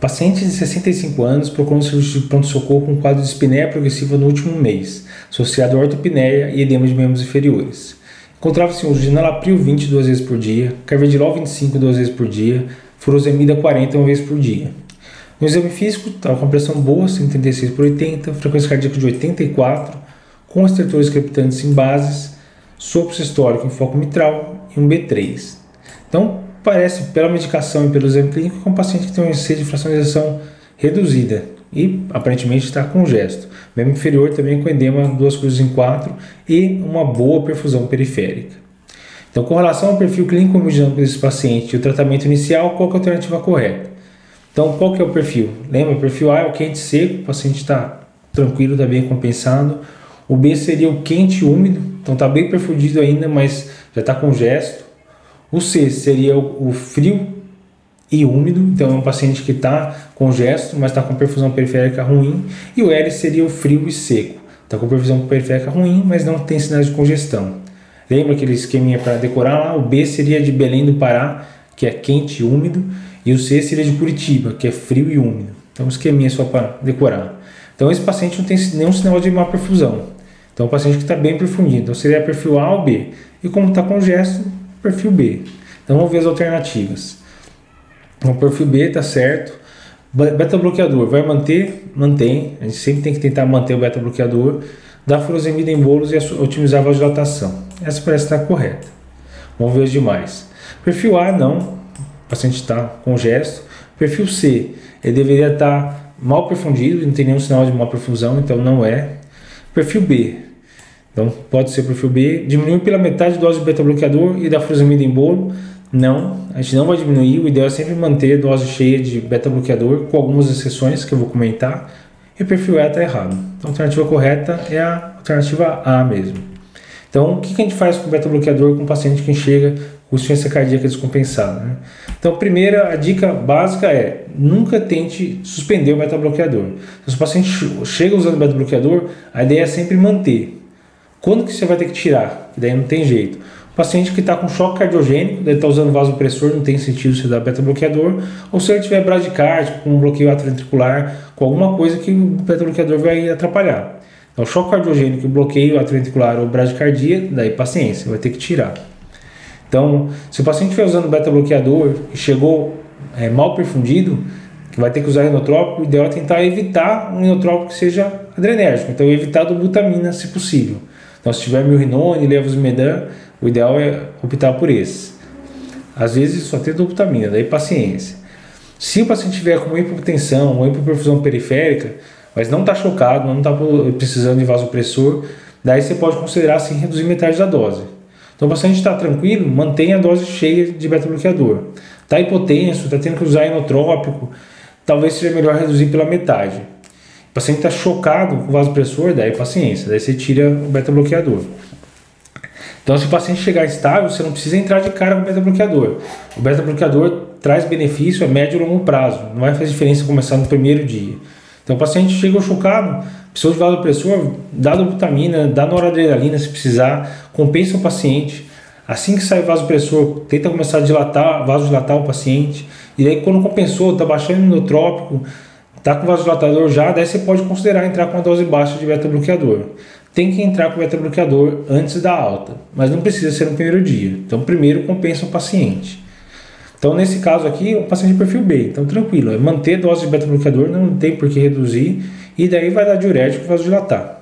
Paciente de 65 anos procurou um serviço de pronto-socorro com quadro de espinéia progressiva no último mês, associado a ortopneia e edema de membros inferiores. Encontrava-se uso de nalapril 20 duas vezes por dia, carvedilol 25 duas vezes por dia, furosemida 40 uma vez por dia. No exame físico, estava com pressão boa, 136 por 80, frequência cardíaca de 84, com estertores crepitantes em bases, sopro sistólico em foco mitral e um B3. Então, parece, pela medicação e pelo exame clínico, que é um paciente que tem um IC de fracionalização reduzida e aparentemente está com gesto. Membro inferior também com edema duas cruzes em quatro e uma boa perfusão periférica. Então, com relação ao perfil clínico hemodinâmico desse paciente e o tratamento inicial, qual é a alternativa correta? Então, qual que é o perfil? Lembra, o perfil A é o quente seco, o paciente está tranquilo, está bem compensado. O B seria o quente úmido, então está bem perfundido ainda, mas já está com gesto. O C seria o, frio e úmido, então é um paciente que está com gesto, mas está com perfusão periférica ruim. E o L seria o frio e seco, está com perfusão periférica ruim, mas não tem sinais de congestão. Lembra aquele esqueminha para decorar lá? O B seria de Belém do Pará, que é quente e úmido, e o C seria de Curitiba, que é frio e úmido. Então, um esqueminha só para decorar. Então, esse paciente não tem nenhum sinal de má perfusão. Então, o paciente que está bem perfundido. Então, seria perfil A ou B. E como está com gesto, perfil B. Então vamos ver as alternativas. O perfil B está certo. Beta bloqueador vai manter? Mantém. A gente sempre tem que tentar manter o beta bloqueador. Dá furosemida em bolos e otimizar a vasodilatação. Essa parece estar correta. Vamos ver os demais. Perfil A, não. O paciente está com gesto. Perfil C, ele deveria estar mal perfundido, não tem nenhum sinal de mal perfusão, então não é. Perfil B, então, pode ser perfil B. Diminuir pela metade a dose de beta-bloqueador e da furosemida em bolo. Não, a gente não vai diminuir. O ideal é sempre manter a dose cheia de beta-bloqueador, com algumas exceções que eu vou comentar. E o perfil E está errado. Então, a alternativa correta é a alternativa A mesmo. Então, o que, a gente faz com o beta-bloqueador com um paciente que chega com insuficiência cardíaca descompensada? Né? Então, primeira, a dica básica é nunca tente suspender o beta-bloqueador. Se o paciente chega usando beta-bloqueador, a ideia é sempre manter. Quando que você vai ter que tirar? Que daí não tem jeito. O paciente que está com choque cardiogênico, deve estar tá usando vasopressor, não tem sentido você dar beta-bloqueador, ou se ele tiver bradicárdico, com um bloqueio atroventricular, com alguma coisa que o beta-bloqueador vai atrapalhar. Então, choque cardiogênico, bloqueio atroventricular ou bradicardia, daí paciência, vai ter que tirar. Então, se o paciente estiver usando beta-bloqueador e chegou é, mal perfundido, que vai ter que usar inotrópico, o ideal é tentar evitar um inotrópico que seja adrenérgico, então evitar do butamina se possível. Então, se tiver milrinone, levosmedan, o ideal é optar por esse. Às vezes só tem dobutamina, daí paciência. Se o paciente tiver com hipotensão ou hipoperfusão periférica, mas não está chocado, não está precisando de vasopressor, daí você pode considerar assim reduzir metade da dose. Então o paciente está tranquilo, mantenha a dose cheia de beta-bloqueador. Está hipotenso, está tendo que usar inotrópico, talvez seja melhor reduzir pela metade. O paciente está chocado com o vasopressor, daí paciência, daí você tira o beta-bloqueador. Então, se o paciente chegar estável, você não precisa entrar de cara com o beta-bloqueador. O beta-bloqueador traz benefício a médio e longo prazo, não vai fazer diferença começar no primeiro dia. Então, o paciente chegou chocado, precisou de vasopressor, dá dobutamina, dá noradrenalina se precisar, compensa o paciente. Assim que sai o vasopressor, tenta começar a dilatar, vasodilatar o paciente. E aí, quando compensou, está baixando o inotrópico, Está com vasodilatador já, daí você pode considerar entrar com uma dose baixa de beta-bloqueador. Tem que entrar com beta-bloqueador antes da alta, mas não precisa ser no primeiro dia. Então, primeiro compensa o paciente. Então, nesse caso aqui, o paciente de perfil B. Então, tranquilo, é manter dose de beta-bloqueador, não tem por que reduzir, e daí vai dar diurético e vasodilatar.